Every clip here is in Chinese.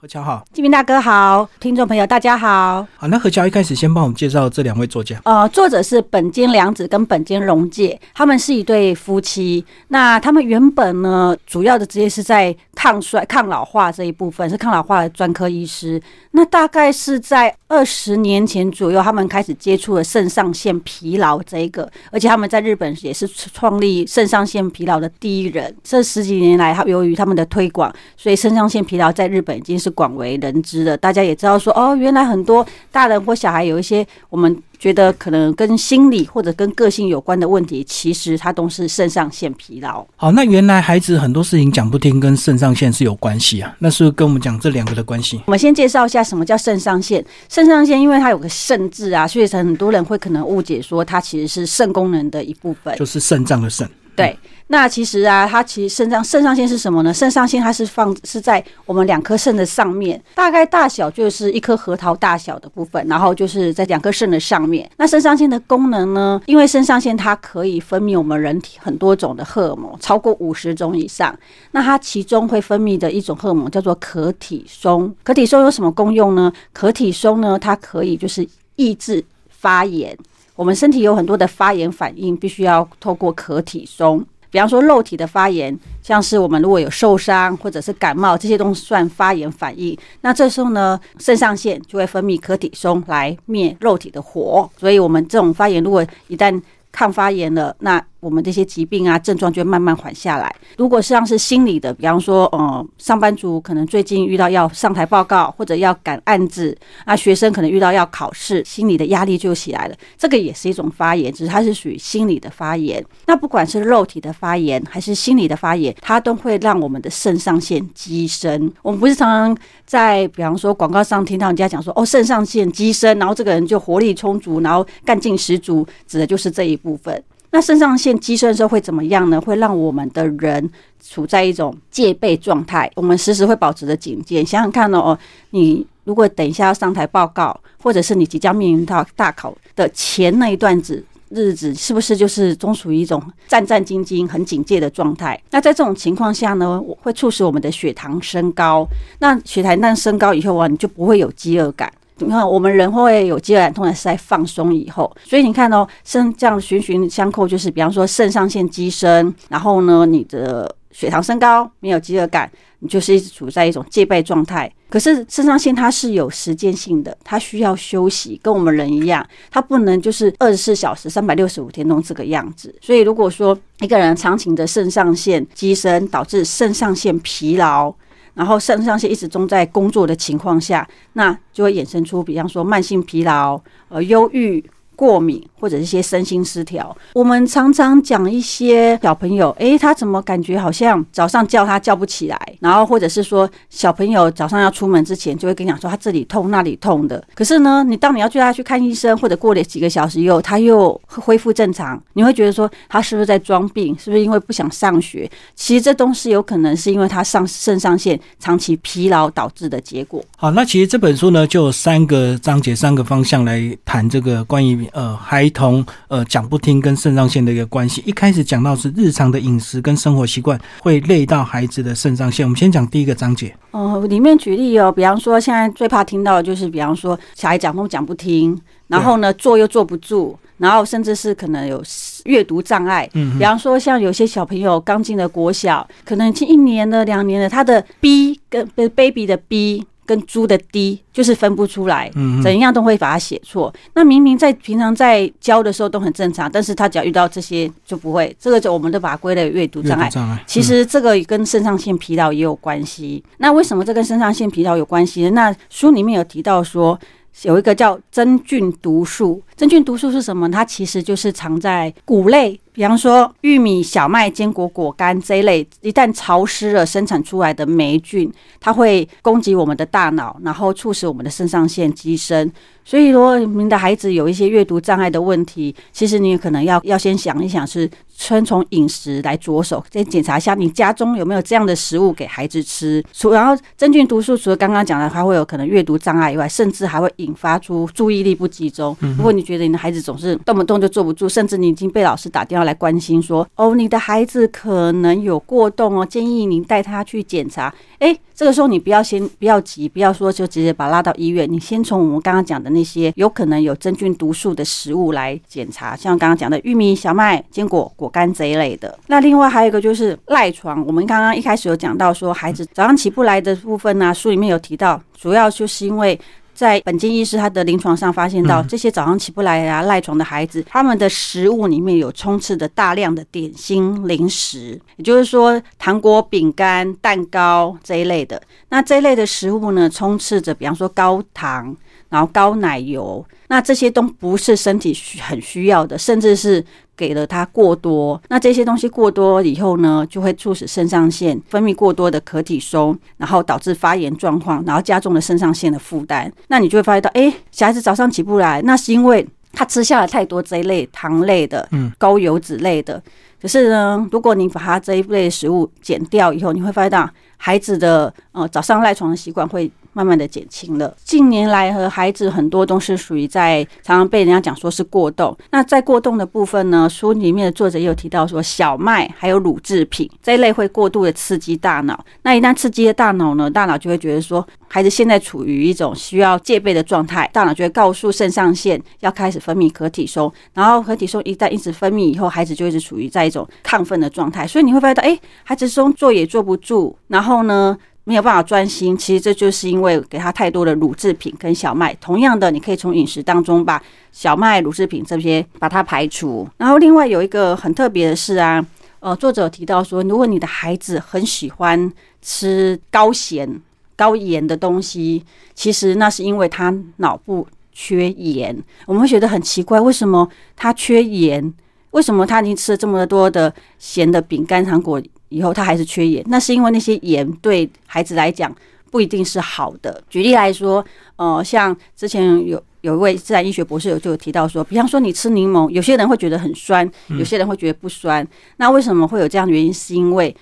何乔好，金明大哥好，听众朋友大家好。好，那何乔一开始先帮我们介绍这两位作家。呃，作者是本间良子跟本间荣介，他们是一对夫妻。那他们原本呢，主要的职业是在抗衰、抗老化这一部分，是抗老化的专科医师。那大概是在二十年前左右，他们开始接触了肾上腺疲劳这一个，而且他们在日本也是创立肾上腺疲劳的第一人。这十几年来，他由于他们的推广，所以肾上腺疲劳在日本已经是广为人知的。大家也知道说，哦，原来很多大人或小孩有一些我们。觉得可能跟心理或者跟个性有关的问题，其实它都是肾上腺疲劳。好，那原来孩子很多事情讲不听，跟肾上腺是有关系啊？那是不是跟我们讲这两个的关系？我们先介绍一下什么叫肾上腺。肾上腺因为它有个肾字啊，所以很多人会可能误解说它其实是肾功能的一部分，就是肾脏的肾。对，那其实啊，它其实肾脏肾上腺是什么呢？肾上腺它是放是在我们两颗肾的上面，大概大小就是一颗核桃大小的部分，然后就是在两颗肾的上面。那肾上腺的功能呢？因为肾上腺它可以分泌我们人体很多种的荷尔蒙，超过五十种以上。那它其中会分泌的一种荷尔蒙叫做可体松。可体松有什么功用呢？可体松呢，它可以就是抑制发炎。我们身体有很多的发炎反应，必须要透过可体松。比方说肉体的发炎，像是我们如果有受伤或者是感冒，这些都算发炎反应。那这时候呢，肾上腺就会分泌可体松来灭肉体的火。所以，我们这种发炎如果一旦抗发炎了，那我们这些疾病啊症状就会慢慢缓下来。如果像是心理的，比方说，呃，上班族可能最近遇到要上台报告或者要赶案子，啊，学生可能遇到要考试，心理的压力就起来了。这个也是一种发炎，只是它是属于心理的发炎。那不管是肉体的发炎还是心理的发炎，它都会让我们的肾上腺激升。我们不是常常在比方说广告上听到人家讲说，哦，肾上腺激升，然后这个人就活力充足，然后干劲十足，指的就是这一部分。那肾上腺激升的时候会怎么样呢？会让我们的人处在一种戒备状态，我们时时会保持着警戒。想想看哦，你如果等一下要上台报告，或者是你即将面临到大考的前那一段子日子，是不是就是总属于一种战战兢兢、很警戒的状态？那在这种情况下呢，会促使我们的血糖升高。那血糖一旦升高以后啊，你就不会有饥饿感。你看，我们人会有饥饿感，通常是在放松以后。所以你看哦，肾这样循循相扣，就是比方说肾上腺激升，然后呢，你的血糖升高，没有饥饿感，你就是一直处在一种戒备状态。可是肾上腺它是有时间性的，它需要休息，跟我们人一样，它不能就是二十四小时、三百六十五天都这个样子。所以如果说一个人长期的肾上腺激升，导致肾上腺疲劳。然后肾上腺一直中在工作的情况下，那就会衍生出，比方说慢性疲劳、呃忧郁。过敏或者一些身心失调，我们常常讲一些小朋友，诶，他怎么感觉好像早上叫他叫不起来，然后或者是说小朋友早上要出门之前就会跟你讲说他这里痛那里痛的，可是呢，你当你要叫他去看医生，或者过了几个小时以后他又恢复正常，你会觉得说他是不是在装病？是不是因为不想上学？其实这东西有可能是因为他上肾上腺长期疲劳导致的结果。好，那其实这本书呢，就三个章节、三个方向来谈这个关于。呃，孩童呃讲不听跟肾上腺的一个关系，一开始讲到是日常的饮食跟生活习惯会累到孩子的肾上腺。我们先讲第一个章节。哦，里面举例哦，比方说现在最怕听到的就是，比方说小孩讲都讲不听，然后呢坐又坐不住，然后甚至是可能有阅读障碍。嗯，比方说像有些小朋友刚进了国小，可能近一年的、两年的，他的 B 跟 baby 的 B。跟猪的低就是分不出来，怎样都会把它写错。那明明在平常在教的时候都很正常，但是他只要遇到这些就不会。这个就我们都把它归类阅读障碍。其实这个跟肾上腺疲劳也有关系。那为什么这跟肾上腺疲劳有关系？那书里面有提到说，有一个叫真菌毒素。真菌毒素是什么？它其实就是藏在谷类。比方说玉米、小麦、坚果、果干这一类，一旦潮湿了，生产出来的霉菌，它会攻击我们的大脑，然后促使我们的肾上腺激升。所以，如果您的孩子有一些阅读障碍的问题，其实你可能要要先想一想，是先从饮食来着手，先检查一下你家中有没有这样的食物给孩子吃。除然后真菌毒素，除了刚刚讲的，还会有可能阅读障碍以外，甚至还会引发出注意力不集中。如果你觉得你的孩子总是动不动就坐不住，甚至你已经被老师打电话。来关心说，哦，你的孩子可能有过动哦，建议您带他去检查。哎，这个时候你不要先不要急，不要说就直接把他拉到医院，你先从我们刚刚讲的那些有可能有真菌毒素的食物来检查，像刚刚讲的玉米、小麦、坚果、果干这一类的。那另外还有一个就是赖床，我们刚刚一开始有讲到说，孩子早上起不来的部分呢，书里面有提到，主要就是因为。在本间医师他的临床上发现到，这些早上起不来啊、赖床的孩子，他们的食物里面有充斥着大量的点心零食，也就是说糖果、饼干、蛋糕这一类的。那这一类的食物呢，充斥着比方说高糖，然后高奶油，那这些都不是身体需很需要的，甚至是。给了它过多，那这些东西过多以后呢，就会促使肾上腺分泌过多的可体松，然后导致发炎状况，然后加重了肾上腺的负担。那你就会发现到，哎，小孩子早上起不来，那是因为他吃下了太多这一类糖类的，嗯，高油脂类的。可是呢，如果你把它这一类食物减掉以后，你会发现到孩子的呃早上赖床的习惯会。慢慢的减轻了。近年来和孩子很多都是属于在常常被人家讲说是过动。那在过动的部分呢，书里面的作者也有提到说，小麦还有乳制品这一类会过度的刺激大脑。那一旦刺激了大脑呢，大脑就会觉得说，孩子现在处于一种需要戒备的状态，大脑就会告诉肾上腺要开始分泌可体松。然后可体松一旦一直分泌以后，孩子就一直处于在一种亢奋的状态。所以你会发现到，哎，孩子松坐也坐不住，然后呢？没有办法专心，其实这就是因为给他太多的乳制品跟小麦。同样的，你可以从饮食当中把小麦、乳制品这些把它排除。然后另外有一个很特别的是啊，呃，作者提到说，如果你的孩子很喜欢吃高咸、高盐的东西，其实那是因为他脑部缺盐。我们会觉得很奇怪，为什么他缺盐？为什么他已经吃了这么多的咸的饼干、糖果？以后他还是缺盐，那是因为那些盐对孩子来讲不一定是好的。举例来说，呃，像之前有有一位自然医学博士有就有提到说，比方说你吃柠檬，有些人会觉得很酸，有些人会觉得不酸。那为什么会有这样的原因？是因为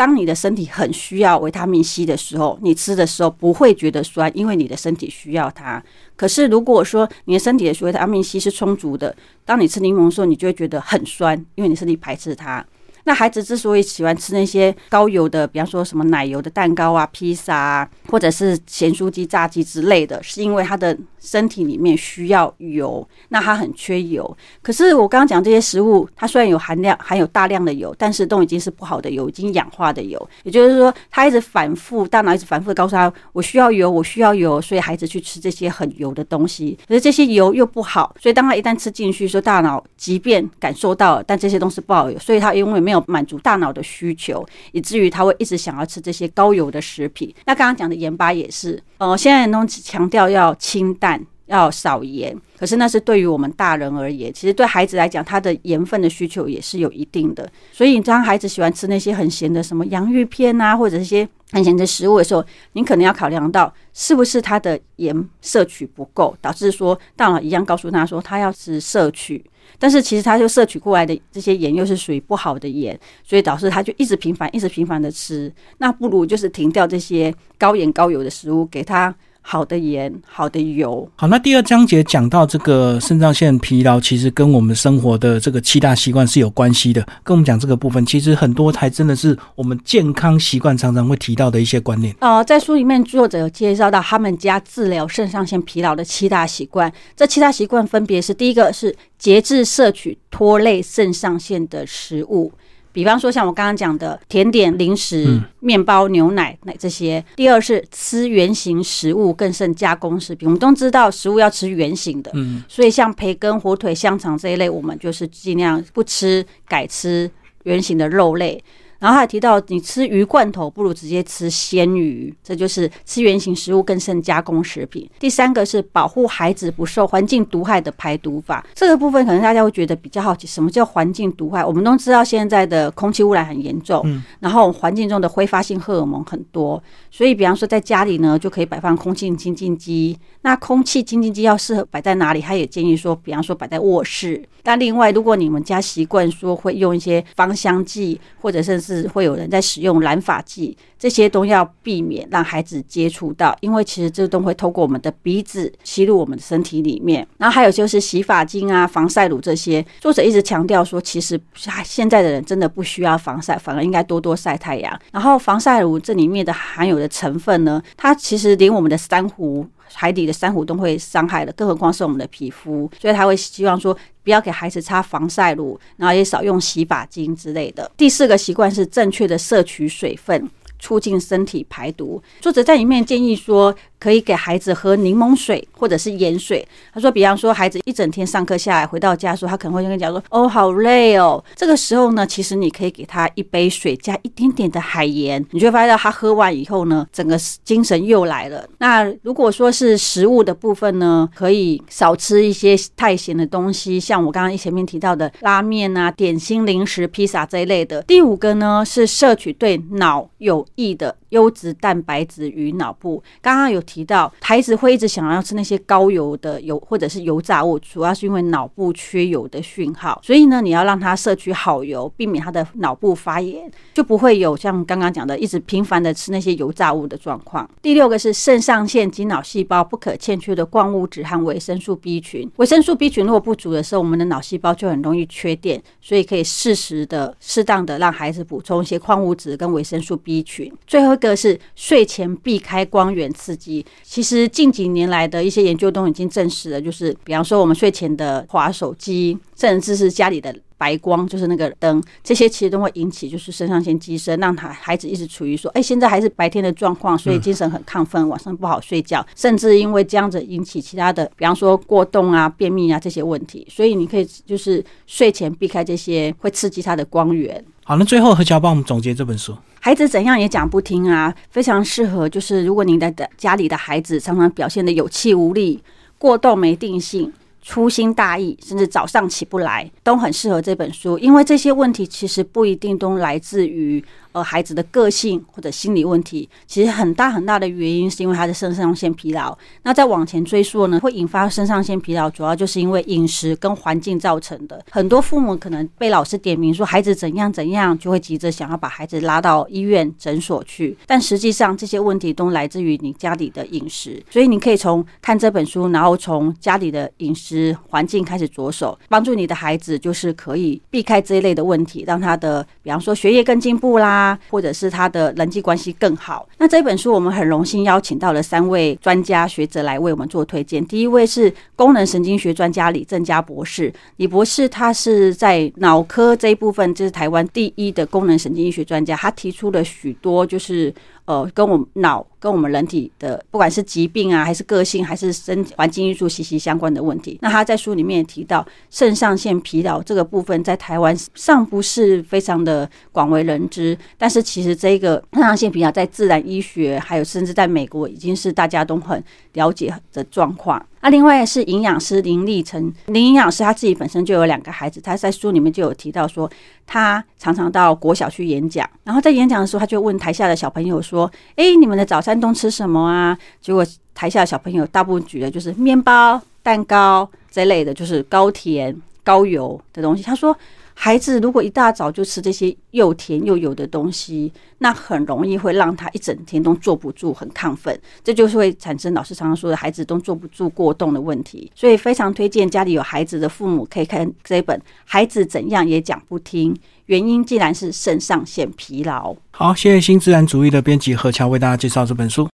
当你的身体很需要维他命 C 的时候，你吃的时候不会觉得酸，因为你的身体需要它。可是如果说你的身体的维他命 C 是充足的，当你吃柠檬的时候，你就会觉得很酸，因为你身体排斥它。那孩子之所以喜欢吃那些高油的，比方说什么奶油的蛋糕啊、披萨啊，或者是咸酥鸡、炸鸡之类的，是因为他的身体里面需要油，那他很缺油。可是我刚刚讲这些食物，它虽然有含量含有大量的油，但是都已经是不好的油，已经氧化的油。也就是说，他一直反复，大脑一直反复的告诉他，我需要油，我需要油，所以孩子去吃这些很油的东西。可是这些油又不好，所以当他一旦吃进去，说大脑即便感受到了，但这些东西不好油，所以他因为没有满足大脑的需求，以至于他会一直想要吃这些高油的食品。那刚刚讲的盐巴也是，呃，现在都强调要清淡，要少盐。可是那是对于我们大人而言，其实对孩子来讲，他的盐分的需求也是有一定的。所以当孩子喜欢吃那些很咸的，什么洋芋片啊，或者一些很咸的食物的时候，您可能要考量到是不是他的盐摄取不够，导致说大脑一样告诉他说他要吃摄取。但是其实他就摄取过来的这些盐又是属于不好的盐，所以导致他就一直频繁、一直频繁的吃。那不如就是停掉这些高盐高油的食物，给他。好的盐，好的油。好，那第二章节讲到这个肾上腺疲劳，其实跟我们生活的这个七大习惯是有关系的。跟我们讲这个部分，其实很多还真的是我们健康习惯常常会提到的一些观念。呃，在书里面作者有介绍到他们家治疗肾上腺疲劳的七大习惯。这七大习惯分别是：第一个是节制摄取拖累肾上腺的食物。比方说，像我刚刚讲的甜点、零食、面包、牛奶奶这些。第二是吃原形食物，更胜加工食品。我们都知道食物要吃原形的，嗯，所以像培根、火腿、香肠这一类，我们就是尽量不吃，改吃原形的肉类。然后还提到，你吃鱼罐头不如直接吃鲜鱼，这就是吃原形食物更胜加工食品。第三个是保护孩子不受环境毒害的排毒法，这个部分可能大家会觉得比较好奇，什么叫环境毒害？我们都知道现在的空气污染很严重，然后环境中的挥发性荷尔蒙很多，所以比方说在家里呢，就可以摆放空气清净机。那空气清净机要适合摆在哪里？他也建议说，比方说摆在卧室。那另外，如果你们家习惯说会用一些芳香剂，或者甚至是会有人在使用染发剂，这些都要避免让孩子接触到，因为其实这都会透过我们的鼻子吸入我们的身体里面。然后还有就是洗发精啊、防晒乳这些，作者一直强调说，其实现在的人真的不需要防晒，反而应该多多晒太阳。然后防晒乳这里面的含有的成分呢，它其实连我们的珊瑚。海底的珊瑚都会伤害的，更何况是我们的皮肤，所以他会希望说不要给孩子擦防晒乳，然后也少用洗发精之类的。第四个习惯是正确的摄取水分。促进身体排毒。作者在里面建议说，可以给孩子喝柠檬水或者是盐水。他说，比方说孩子一整天上课下来，回到家说他可能会跟你讲说，哦，好累哦。这个时候呢，其实你可以给他一杯水加一点点的海盐，你就会发现到他喝完以后呢，整个精神又来了。那如果说是食物的部分呢，可以少吃一些太咸的东西，像我刚刚前面提到的拉面啊、点心、零食、披萨这一类的。第五个呢，是摄取对脑有益的优质蛋白质与脑部。刚刚有提到，孩子会一直想要吃那些高油的油或者是油炸物，主要是因为脑部缺油的讯号。所以呢，你要让他摄取好油，避免他的脑部发炎，就不会有像刚刚讲的一直频繁的吃那些油炸物的状况。第六个是肾上腺及脑细胞不可欠缺的矿物质和维生素 B 群。维生素 B 群如果不足的时候，我们的脑细胞就很容易缺电，所以可以适时的、适当的让孩子补充一些矿物质跟维生素 B 群。最后一个是睡前避开光源刺激。其实近几年来的一些研究都已经证实了，就是比方说我们睡前的滑手机，甚至是家里的。白光就是那个灯，这些其实都会引起就是肾上腺激升，让他孩子一直处于说，哎，现在还是白天的状况，所以精神很亢奋，晚上不好睡觉，甚至因为这样子引起其他的，比方说过动啊、便秘啊这些问题。所以你可以就是睡前避开这些会刺激他的光源。好，那最后何乔帮我们总结这本书。孩子怎样也讲不听啊，非常适合就是如果您的家里的孩子常常表现的有气无力、过动没定性。粗心大意，甚至早上起不来，都很适合这本书，因为这些问题其实不一定都来自于。呃，孩子的个性或者心理问题，其实很大很大的原因是因为他的肾上腺疲劳。那再往前追溯呢，会引发肾上腺疲劳，主要就是因为饮食跟环境造成的。很多父母可能被老师点名说孩子怎样怎样，就会急着想要把孩子拉到医院诊所去。但实际上这些问题都来自于你家里的饮食，所以你可以从看这本书，然后从家里的饮食环境开始着手，帮助你的孩子就是可以避开这一类的问题，让他的比方说学业更进步啦。啊，或者是他的人际关系更好。那这本书我们很荣幸邀请到了三位专家学者来为我们做推荐。第一位是功能神经学专家李正佳博士，李博士他是在脑科这一部分，就是台湾第一的功能神经医学专家，他提出了许多就是。呃，跟我们脑、跟我们人体的，不管是疾病啊，还是个性，还是身环境因素息息相关的问题。那他在书里面也提到，肾上腺疲劳这个部分在台湾尚不是非常的广为人知，但是其实这个肾上腺疲劳在自然医学，还有甚至在美国，已经是大家都很了解的状况。啊另外是营养师林立成，林营养师他自己本身就有两个孩子，他在书里面就有提到说，他常常到国小去演讲，然后在演讲的时候，他就问台下的小朋友说：“哎，你们的早餐都吃什么啊？”结果台下的小朋友大部分举的就是面包、蛋糕这类的，就是高甜、高油的东西。他说。孩子如果一大早就吃这些又甜又油的东西，那很容易会让他一整天都坐不住，很亢奋，这就是会产生老师常常说的孩子都坐不住、过动的问题。所以非常推荐家里有孩子的父母可以看这本《孩子怎样也讲不听》，原因竟然是肾上腺疲劳。好，谢谢新自然主义的编辑何乔为大家介绍这本书。